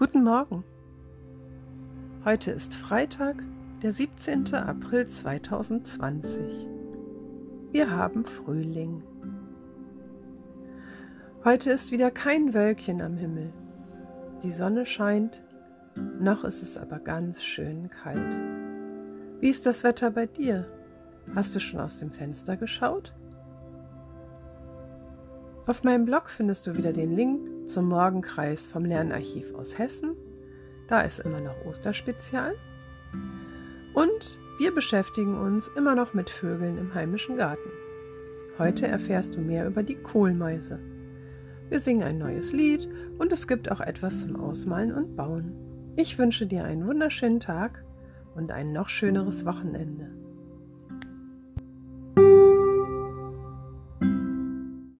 Guten Morgen. Heute ist Freitag, der 17. April 2020. Wir haben Frühling. Heute ist wieder kein Wölkchen am Himmel. Die Sonne scheint, noch ist es aber ganz schön kalt. Wie ist das Wetter bei dir? Hast du schon aus dem Fenster geschaut? Auf meinem Blog findest du wieder den Link zum Morgenkreis vom Lernarchiv aus Hessen. Da ist immer noch Osterspezial. Und wir beschäftigen uns immer noch mit Vögeln im heimischen Garten. Heute erfährst du mehr über die Kohlmeise. Wir singen ein neues Lied und es gibt auch etwas zum Ausmalen und Bauen. Ich wünsche dir einen wunderschönen Tag und ein noch schöneres Wochenende.